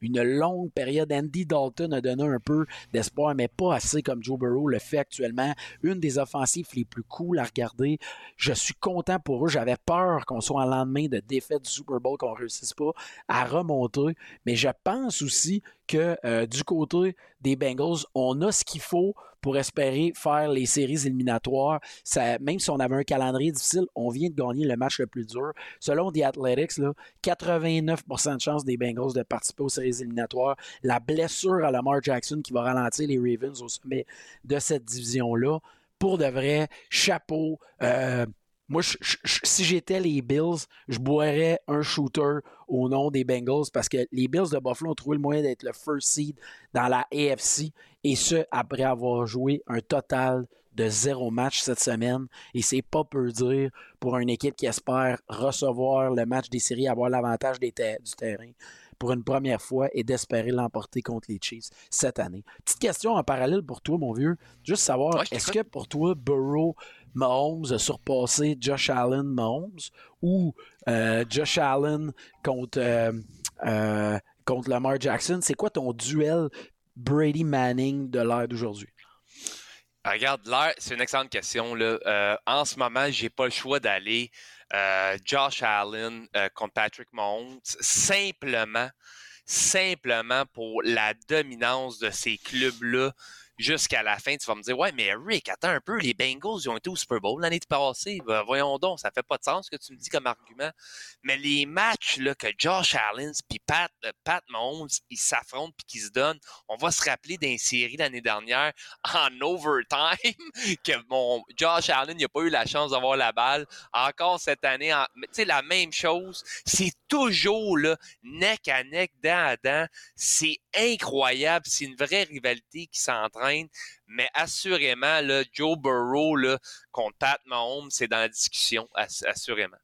Une longue période. Andy Dalton a donné un peu d'espoir, mais pas assez comme Joe Burrow le fait actuellement. Une des offensives les plus cool à regarder. Je suis content pour eux. J'avais peur qu'on soit en lendemain de défaite du Super Bowl, qu'on ne réussisse pas à remonter. Mais je pense aussi que euh, du côté des Bengals, on a ce qu'il faut pour espérer faire les séries éliminatoires. Ça, même si on avait un calendrier difficile, on vient de gagner le match le plus dur. Selon The Athletics, là, 89% de chance des Bengals de participer aux séries éliminatoires. La blessure à Lamar Jackson qui va ralentir les Ravens au sommet de cette division-là. Pour de vrai, chapeau. Euh, moi, si j'étais les Bills, je boirais un shooter au nom des Bengals parce que les Bills de Buffalo ont trouvé le moyen d'être le first seed dans la AFC et ce, après avoir joué un total de zéro match cette semaine. Et c'est pas peu dire pour une équipe qui espère recevoir le match des séries, avoir l'avantage du terrain pour une première fois et d'espérer l'emporter contre les Chiefs cette année. Petite question en parallèle pour toi, mon vieux. Juste savoir, est-ce que pour toi, Burrow Mahomes a surpassé Josh Allen Mahomes ou euh, Josh Allen contre, euh, euh, contre Lamar Jackson? C'est quoi ton duel Brady Manning de l'ère d'aujourd'hui? Regarde, l'ère, c'est une excellente question. Là. en ce moment, j'ai pas le choix d'aller Josh Allen contre Patrick Mahomes simplement, simplement pour la dominance de ces clubs-là jusqu'à la fin, tu vas me dire Ouais, mais Rick, attends un peu, les Bengals, ils ont été au Super Bowl l'année passée. Ben, voyons donc, ça fait pas de sens ce que tu me dis comme argument. Mais les matchs là, que Josh Allen puis Pat, euh, Pat ils s'affrontent puis qu'ils se donnent, on va se rappeler d'une série l'année dernière en overtime que mon Josh Allen n'a pas eu la chance d'avoir la balle. Encore cette année, tu sais, la même chose. C'est toujours là, neck à neck, dent à dent. C'est incroyable. C'est une vraie rivalité qui s'entraîne. Mais assurément, Joe Burrow là, contre Pat Mahomes, c'est dans la discussion, assurément.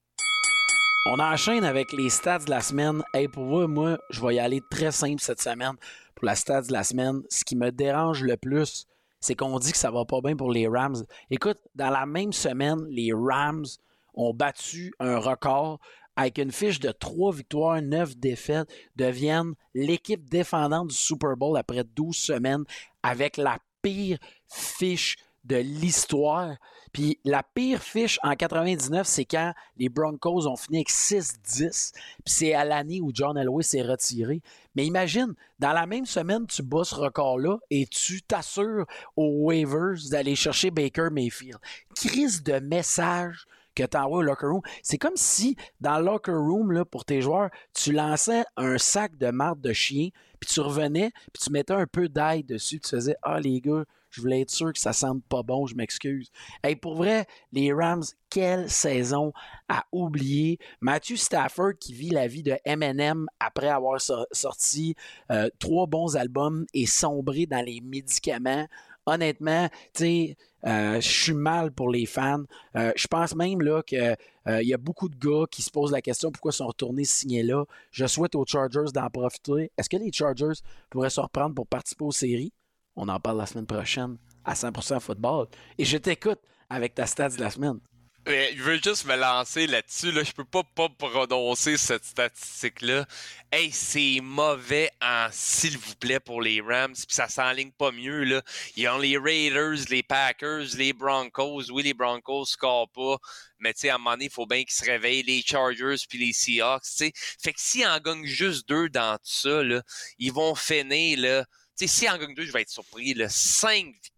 On enchaîne avec les stats de la semaine. Hey, pour vous, moi, je vais y aller très simple cette semaine pour la stats de la semaine. Ce qui me dérange le plus, c'est qu'on dit que ça va pas bien pour les Rams. Écoute, dans la même semaine, les Rams ont battu un record avec une fiche de 3 victoires, 9 défaites, deviennent l'équipe défendante du Super Bowl après 12 semaines avec la pire fiche de l'histoire. Puis la pire fiche en 99, c'est quand les Broncos ont fini avec 6-10. Puis c'est à l'année où John Elway s'est retiré. Mais imagine, dans la même semaine, tu bats ce record-là et tu t'assures aux waivers d'aller chercher Baker Mayfield. Crise de message que tu envoies au locker room. C'est comme si, dans le locker room, là, pour tes joueurs, tu lançais un sac de marde de chien, puis tu revenais, puis tu mettais un peu d'ail dessus, tu faisais Ah, les gars, je voulais être sûr que ça sente pas bon, je m'excuse. Hey, pour vrai, les Rams, quelle saison à oublier. Matthew Stafford qui vit la vie de Eminem après avoir sorti euh, trois bons albums et sombré dans les médicaments. Honnêtement, tu sais, euh, je suis mal pour les fans. Euh, je pense même là qu'il y a beaucoup de gars qui se posent la question pourquoi ils sont retournés signer là? Je souhaite aux Chargers d'en profiter. Est-ce que les Chargers pourraient se reprendre pour participer aux séries? On en parle la semaine prochaine à 100% football. Et je t'écoute avec ta stats de la semaine. Je veux juste me lancer là-dessus. Là. Je peux pas, pas prononcer cette statistique-là. Hey, c'est mauvais en s'il vous plaît pour les Rams. Puis ça s'enligne pas mieux. Là. Ils ont les Raiders, les Packers, les Broncos. Oui, les Broncos scorent pas. Mais tu sais, à un moment donné, il faut bien qu'ils se réveillent. Les Chargers puis les Seahawks. sais. Fait que s'ils en gagnent juste deux dans tout ça, là, ils vont finir là si en gagne 2, je vais être surpris. Le 5 victoires,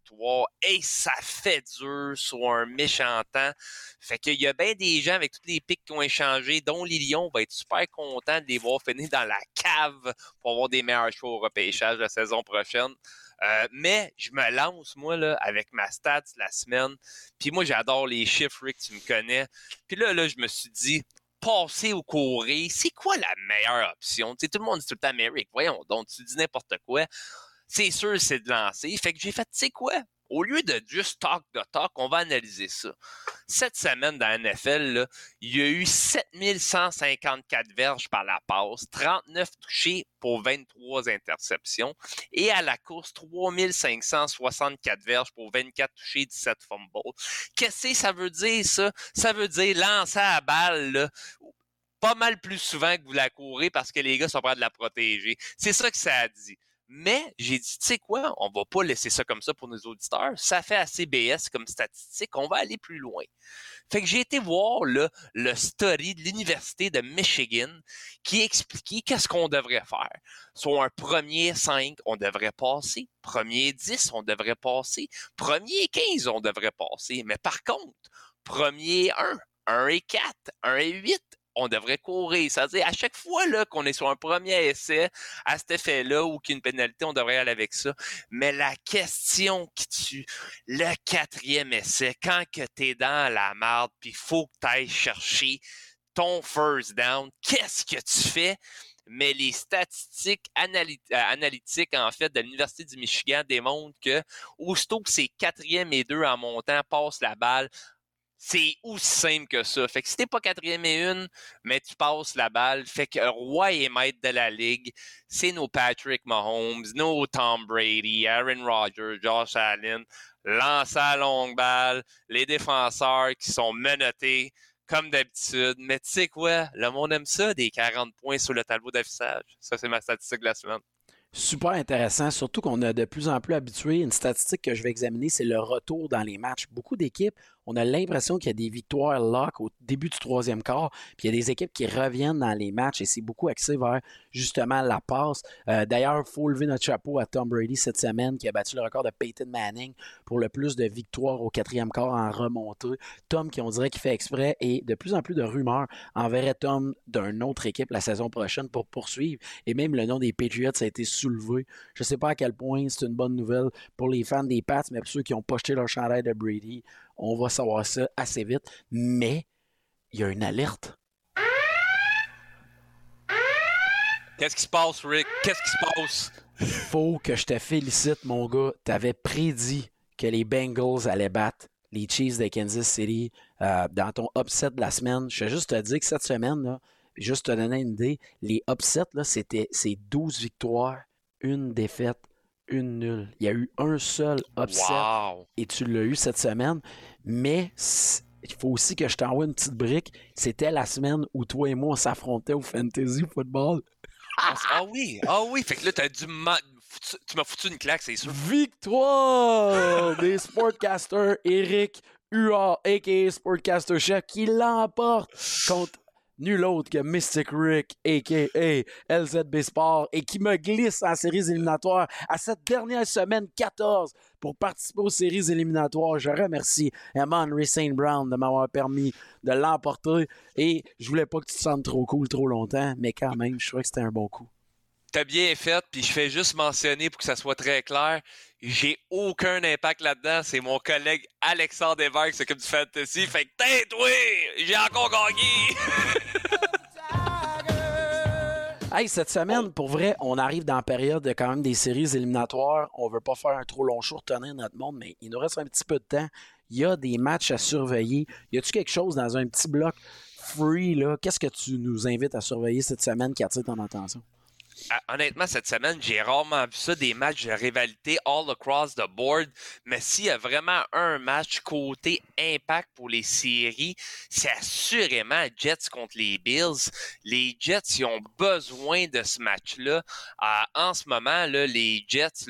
et ça fait dur sur un méchant temps. Fait qu'il y a bien des gens avec tous les pics qui ont échangé, dont les Lions, va être super content de les voir finir dans la cave pour avoir des meilleurs choix au repêchage la saison prochaine. Euh, mais je me lance, moi, là, avec ma stats la semaine. Puis moi, j'adore les chiffres, Rick, tu me connais. Puis là, là, je me suis dit, passer ou courir, c'est quoi la meilleure option? Tout le monde dit tout le temps, voyons donc, tu dis n'importe quoi c'est sûr, c'est de lancer. Fait que j'ai fait, tu sais quoi? Au lieu de juste talk de talk, on va analyser ça. Cette semaine dans la NFL, il y a eu 7154 verges par la passe, 39 touchés pour 23 interceptions et à la course, 3564 verges pour 24 touchés, 17 fumbles. Qu'est-ce que ça veut dire, ça? Ça veut dire lancer à la balle, pas mal plus souvent que vous la courez parce que les gars sont prêts de la protéger. C'est ça que ça a dit. Mais j'ai dit, tu sais quoi, on va pas laisser ça comme ça pour nos auditeurs. Ça fait assez BS comme statistique, on va aller plus loin. Fait que j'ai été voir le, le story de l'Université de Michigan qui expliquait qu'est-ce qu'on devrait faire. Soit un premier 5, on devrait passer. Premier 10, on devrait passer. Premier 15, on devrait passer. Mais par contre, premier 1, 1 et 4, 1 et 8, on devrait courir. C'est-à-dire, à chaque fois là, qu'on est sur un premier essai, à cet effet-là, ou qu'il y a une pénalité, on devrait aller avec ça. Mais la question qui tue, le quatrième essai, quand que es dans la merde, puis faut que tu ailles chercher ton first down, qu'est-ce que tu fais? mais les statistiques euh, analytiques, en fait, de l'Université du Michigan démontrent que aussitôt que c'est quatrième et deux en montant, passe la balle, c'est aussi simple que ça. Fait que si t'es pas quatrième et une, mais tu passes la balle, fait que roi et maître de la ligue, c'est nos Patrick Mahomes, nos Tom Brady, Aaron Rodgers, Josh Allen, lance à longue balle, les défenseurs qui sont menottés comme d'habitude. Mais tu sais quoi, le monde aime ça, des 40 points sur le tableau d'affichage. Ça, c'est ma statistique de la semaine super intéressant, surtout qu'on a de plus en plus habitué. Une statistique que je vais examiner, c'est le retour dans les matchs. Beaucoup d'équipes on a l'impression qu'il y a des victoires lock au début du troisième quart, puis il y a des équipes qui reviennent dans les matchs et c'est beaucoup axé vers justement la passe. Euh, d'ailleurs, il faut lever notre chapeau à Tom Brady cette semaine qui a battu le record de Peyton Manning pour le plus de victoires au quatrième quart en remontée. Tom qui on dirait qu'il fait exprès et de plus en plus de rumeurs enverrait Tom d'une autre équipe la saison prochaine pour poursuivre et même le nom des Patriots a été soulevé. Je ne sais pas à quel point c'est une bonne nouvelle pour les fans des Pats, mais pour ceux qui ont pocheté leur chandail de Brady, on va savoir ça assez vite. Mais il y a une alerte. Qu'est-ce qui se passe, Rick? Qu'est-ce qui se passe? faut que je te félicite, mon gars. Tu avais prédit que les Bengals allaient battre les Chiefs de Kansas City euh, dans ton upset de la semaine. Je vais juste te dire que cette semaine, là, juste te donner une idée, les upsets, là, c'était c'est 12 victoires, une défaite, une nulle. Il y a eu un seul upset Wow! et tu l'as eu cette semaine. Mais il faut aussi que je t'envoie une petite brique. C'était la semaine où toi et moi, on s'affrontait au fantasy football. Ah, ah oui, ah oui, fait que là, t'as dû foutu- tu m'as foutu une claque, c'est sûr. Victoire des Sportcasters Eric UA, a.k.a. Sportcaster Chef, qui l'emporte contre nul autre que Mystic Rick, a.k.a. LZB Sport, et qui me glisse en séries éliminatoires à cette dernière semaine 14 pour participer aux séries éliminatoires. Je remercie Henry St. Brown de m'avoir permis de l'emporter, et je voulais pas que tu te sentes trop cool trop longtemps, mais quand même, je trouvais que c'était un bon coup. T'as bien fait, puis je fais juste mentionner pour que ça soit très clair, j'ai aucun impact là-dedans. C'est mon collègue Alexandre Desverts qui s'occupe du fantasy. Fait que tais-toi! J'ai encore gagné! Hey, cette semaine, pour vrai, on arrive dans la période de quand même des séries éliminatoires. On veut pas faire un trop long show, retenir notre monde, mais il nous reste un petit peu de temps. Il y a des matchs à surveiller. Y a-tu quelque chose dans un petit bloc free, là? Qu'est-ce que tu nous invites à surveiller cette semaine qui attire ton attention? Honnêtement, cette semaine, j'ai rarement vu ça, des matchs de rivalité all across the board. Mais s'il y a vraiment un match côté impact pour les séries, c'est assurément Jets contre les Bills. Les Jets, ils ont besoin de ce match-là. En ce moment, les Jets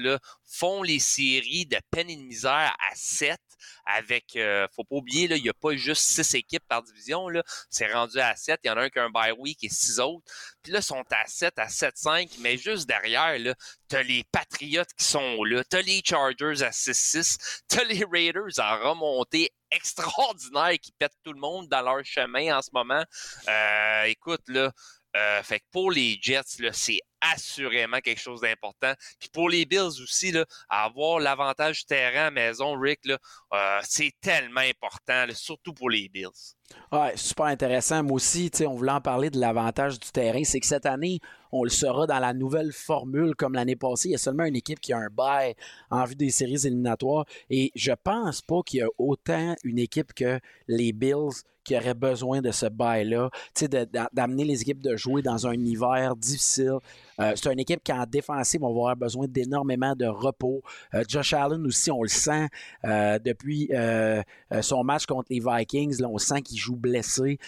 font les séries de peine et de misère à 7 avec, euh, faut pas oublier, il n'y a pas juste 6 équipes par division. C'est rendu à 7. Il y en a un qui a un bye week et 6 autres. Puis là, ils sont à 7, à 7-5, mais juste derrière, là, t'as les Patriots qui sont là, t'as les Chargers à 6-6, t'as les Raiders en remontée extraordinaire qui pètent tout le monde dans leur chemin en ce moment. Euh, écoute, là, euh, fait que pour les Jets, c'est assurément quelque chose d'important. Puis pour les Bills aussi, là, avoir l'avantage terrain à maison, Rick, euh, c'est tellement important, surtout pour les Bills. Ouais, super intéressant. Moi aussi, on voulait en parler de l'avantage du terrain. C'est que cette année, on le saura dans la nouvelle formule comme l'année passée. Il y a seulement une équipe qui a un bail en vue des séries éliminatoires. Et je pense pas qu'il y a autant une équipe que les Bills qui auraient besoin de ce bail-là. D'amener les équipes de jouer dans un hiver difficile. Euh, c'est une équipe qui, en défensive, va avoir besoin d'énormément de repos. Euh, Josh Allen aussi, on le sent euh, depuis son match contre les Vikings. Là, on sent qu'il joue blessé.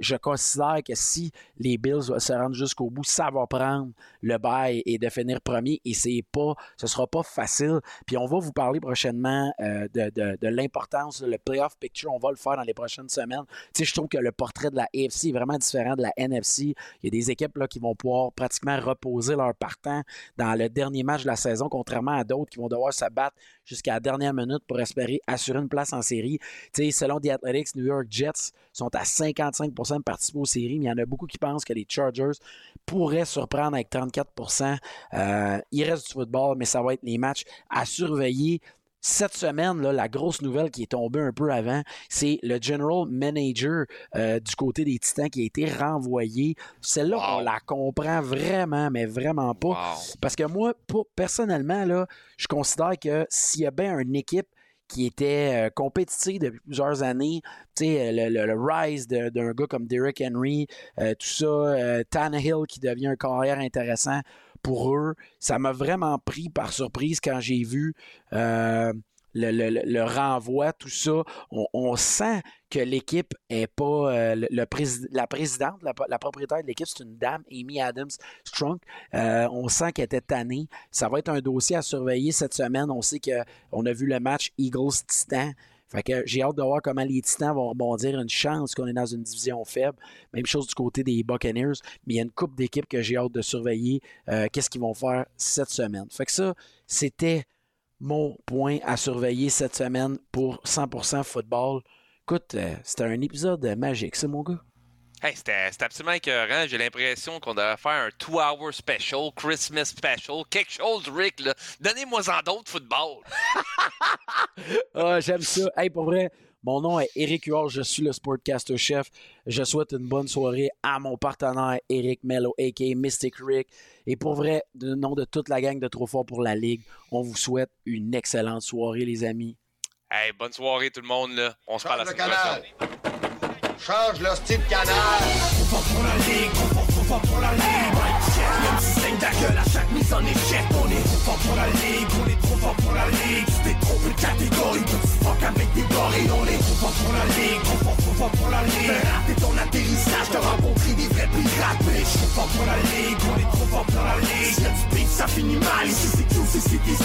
Je considère que si les Bills se rendre jusqu'au bout, ça va prendre le bail et de finir premier. Et c'est pas, ce sera pas facile. Puis on va vous parler prochainement de, de- de l'importance, le playoff picture. On va le faire dans les prochaines semaines. Tu sais, je trouve que le portrait de la AFC est vraiment différent de la NFC. Il y a des équipes qui vont pouvoir pratiquement reposer leur partant dans le dernier match de la saison, contrairement à d'autres qui vont devoir se battre jusqu'à la dernière minute pour espérer assurer une place en série. Tu selon The Athletics, New York Jets sont à 55% de participer aux séries, mais il y en a beaucoup qui pensent que les Chargers pourraient surprendre avec 34% Euh, Il reste du football, mais ça va être les matchs à surveiller. Cette semaine, là, la grosse nouvelle qui est tombée un peu avant, c'est le general manager euh, du côté des Titans qui a été renvoyé. Celle-là, Wow. on la comprend vraiment, mais vraiment pas. Wow. Parce que moi, pour- personnellement, là, je considère que s'il y a bien une équipe qui était euh, compétitive depuis plusieurs années, tu sais, le, le- le rise d'un gars comme Derrick Henry, euh, tout ça, euh, Tannehill qui devient un carrière intéressant pour eux, ça m'a vraiment pris par surprise quand j'ai vu euh, le, renvoi, tout ça. On, sent que l'équipe est pas. euh, la présidente, la, la propriétaire de l'équipe, c'est une dame, Amy Adams Strunk. Euh, on sent qu'elle était tannée. Ça va être un dossier à surveiller cette semaine. On sait qu'on a vu le match Eagles-Titan. Fait que j'ai hâte de voir comment les Titans vont rebondir. Une chance qu'on est dans une division faible. Même chose du côté des Buccaneers. Mais il y a une coupe d'équipes que j'ai hâte de surveiller. euh, Qu'est-ce qu'ils vont faire cette semaine. Fait que ça, c'était mon point à surveiller cette semaine pour 100% football. Écoute, euh, c'était un épisode magique, ça, mon gars. Hey, c'était absolument écœurant. J'ai l'impression qu'on devrait faire un two-hour special, Christmas special, quelque chose, Rick. là. Donnez-moi en d'autres football. Ah, j'aime ça. Hey, pour vrai, Mon nom est Eric Huard, je suis le Sportcaster Chef. Je souhaite une bonne soirée à mon partenaire Eric Mello, a.k.a. Mystic Rick. Et pour vrai, du nom de toute la gang de Trop Fort pour la Ligue, on vous souhaite une excellente soirée, les amis. Hey, bonne soirée tout le monde, là. On se parle la Change le semaine. Change le style canal. Trop fort pour la ligue, trop fort pour la ligue. Même si saigne ta gueule à chaque mise en échec. On est trop fort pour la ligue, on est trop fort pour la ligue. Tu t'es trompé de catégorie, petit fuck avec des gorilles. On est trop fort pour la ligue, trop fort, trop fort pour la ligue. Rater ton atterrissage, t'as rencontré des vrais pirates. Suis trop fort pour la ligue, on est trop fort pour la ligue. S'il y a du ça finit mal. Ici c'est tout, c'est c'est des.